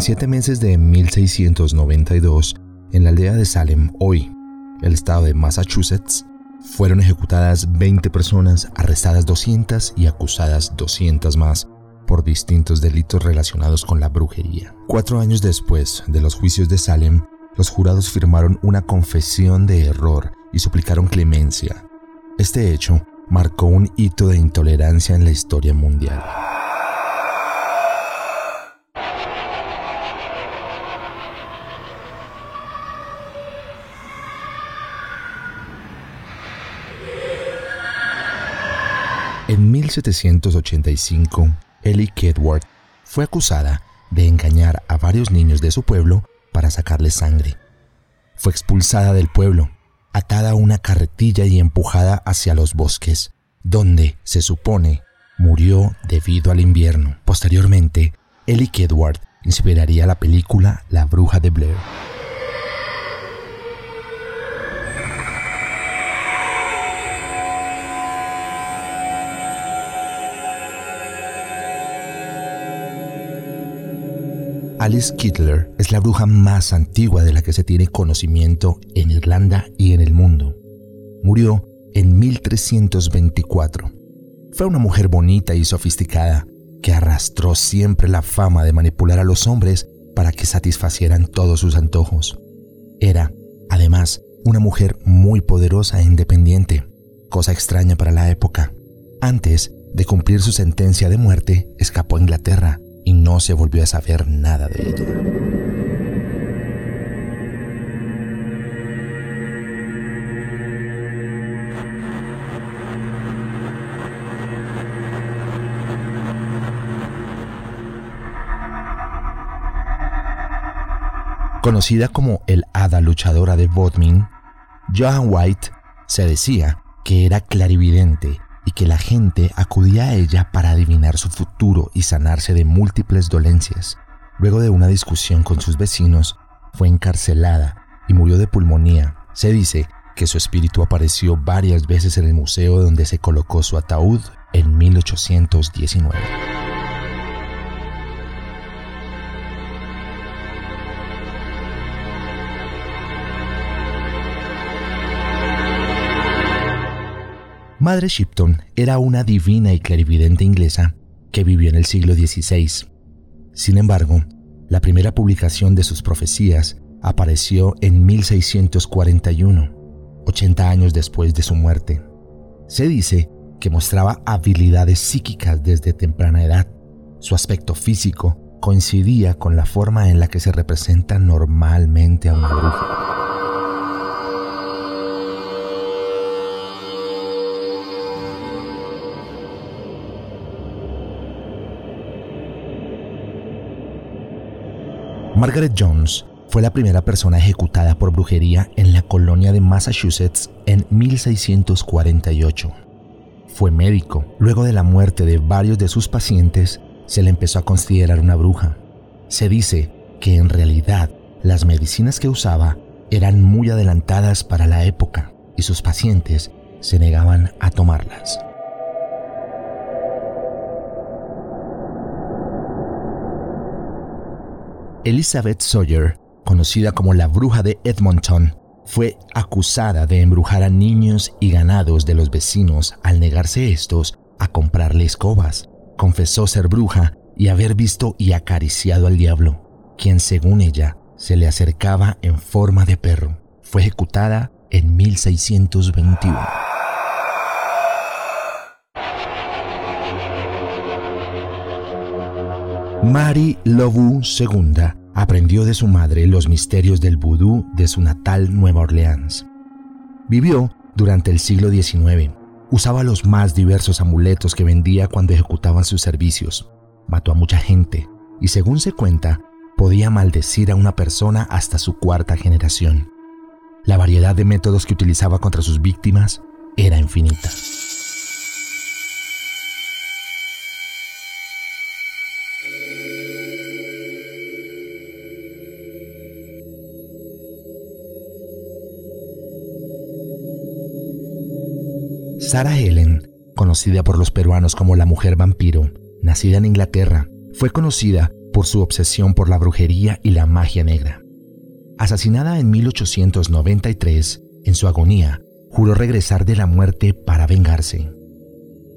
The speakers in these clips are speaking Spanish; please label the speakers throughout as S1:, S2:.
S1: siete meses de 1692, en la aldea de Salem, hoy, el estado de Massachusetts, fueron ejecutadas 20 personas, arrestadas 200 y acusadas 200 más por distintos delitos relacionados con la brujería. Cuatro años después de los juicios de Salem, los jurados firmaron una confesión de error y suplicaron clemencia. Este hecho marcó un hito de intolerancia en la historia mundial. En 1785, Ellie Kedward fue acusada de engañar a varios niños de su pueblo para sacarles sangre. Fue expulsada del pueblo, atada a una carretilla y empujada hacia los bosques, donde, se supone, murió debido al invierno. Posteriormente, Ellie Kedward inspiraría la película La Bruja de Blair. Alice Kittler es la bruja más antigua de la que se tiene conocimiento en Irlanda y en el mundo. Murió en 1324. Fue una mujer bonita y sofisticada que arrastró siempre la fama de manipular a los hombres para que satisfacieran todos sus antojos. Era, además, una mujer muy poderosa e independiente, cosa extraña para la época. Antes de cumplir su sentencia de muerte, escapó a Inglaterra y no se volvió a saber nada de ella. Conocida como el hada luchadora de Bodmin, Joan White se decía que era clarividente y que la gente acudía a ella para adivinar su futuro y sanarse de múltiples dolencias. Luego de una discusión con sus vecinos, fue encarcelada y murió de pulmonía. Se dice que su espíritu apareció varias veces en el museo donde se colocó su ataúd en 1819. Madre Shipton era una divina y clarividente inglesa que vivió en el siglo XVI. Sin embargo, la primera publicación de sus profecías apareció en 1641, 80 años después de su muerte. Se dice que mostraba habilidades psíquicas desde temprana edad. Su aspecto físico coincidía con la forma en la que se representa normalmente a una bruja. Margaret Jones fue la primera persona ejecutada por brujería en la colonia de Massachusetts en 1648. Fue médico. Luego de la muerte de varios de sus pacientes, se le empezó a considerar una bruja. Se dice que en realidad las medicinas que usaba eran muy adelantadas para la época y sus pacientes se negaban a tomarlas. Elizabeth Sawyer, conocida como la bruja de Edmonton, fue acusada de embrujar a niños y ganados de los vecinos al negarse estos a comprarle escobas. Confesó ser bruja y haber visto y acariciado al diablo, quien según ella se le acercaba en forma de perro. Fue ejecutada en 1621. Mary Lobu II aprendió de su madre los misterios del vudú de su natal Nueva Orleans. Vivió durante el siglo XIX. Usaba los más diversos amuletos que vendía cuando ejecutaban sus servicios. Mató a mucha gente y según se cuenta, podía maldecir a una persona hasta su cuarta generación. La variedad de métodos que utilizaba contra sus víctimas era infinita. Sarah Helen, conocida por los peruanos como la mujer vampiro, nacida en Inglaterra, fue conocida por su obsesión por la brujería y la magia negra. Asesinada en 1893, en su agonía, juró regresar de la muerte para vengarse.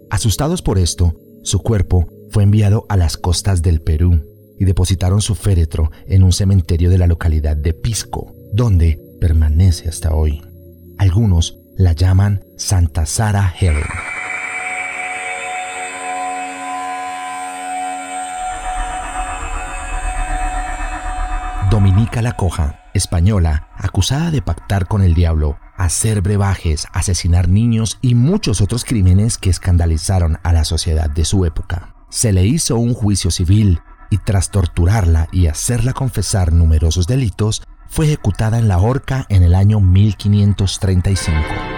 S1: Asustados por esto, su cuerpo fue enviado a las costas del Perú y depositaron su féretro en un cementerio de la localidad de Pisco, donde permanece hasta hoy. Algunos la llaman Santa Sara Helen. Dominica la Coja, española, acusada de pactar con el diablo, hacer brebajes, asesinar niños y muchos otros crímenes que escandalizaron a la sociedad de su época. Se le hizo un juicio civil y tras torturarla y hacerla confesar numerosos delitos, fue ejecutada en la horca en el año 1535.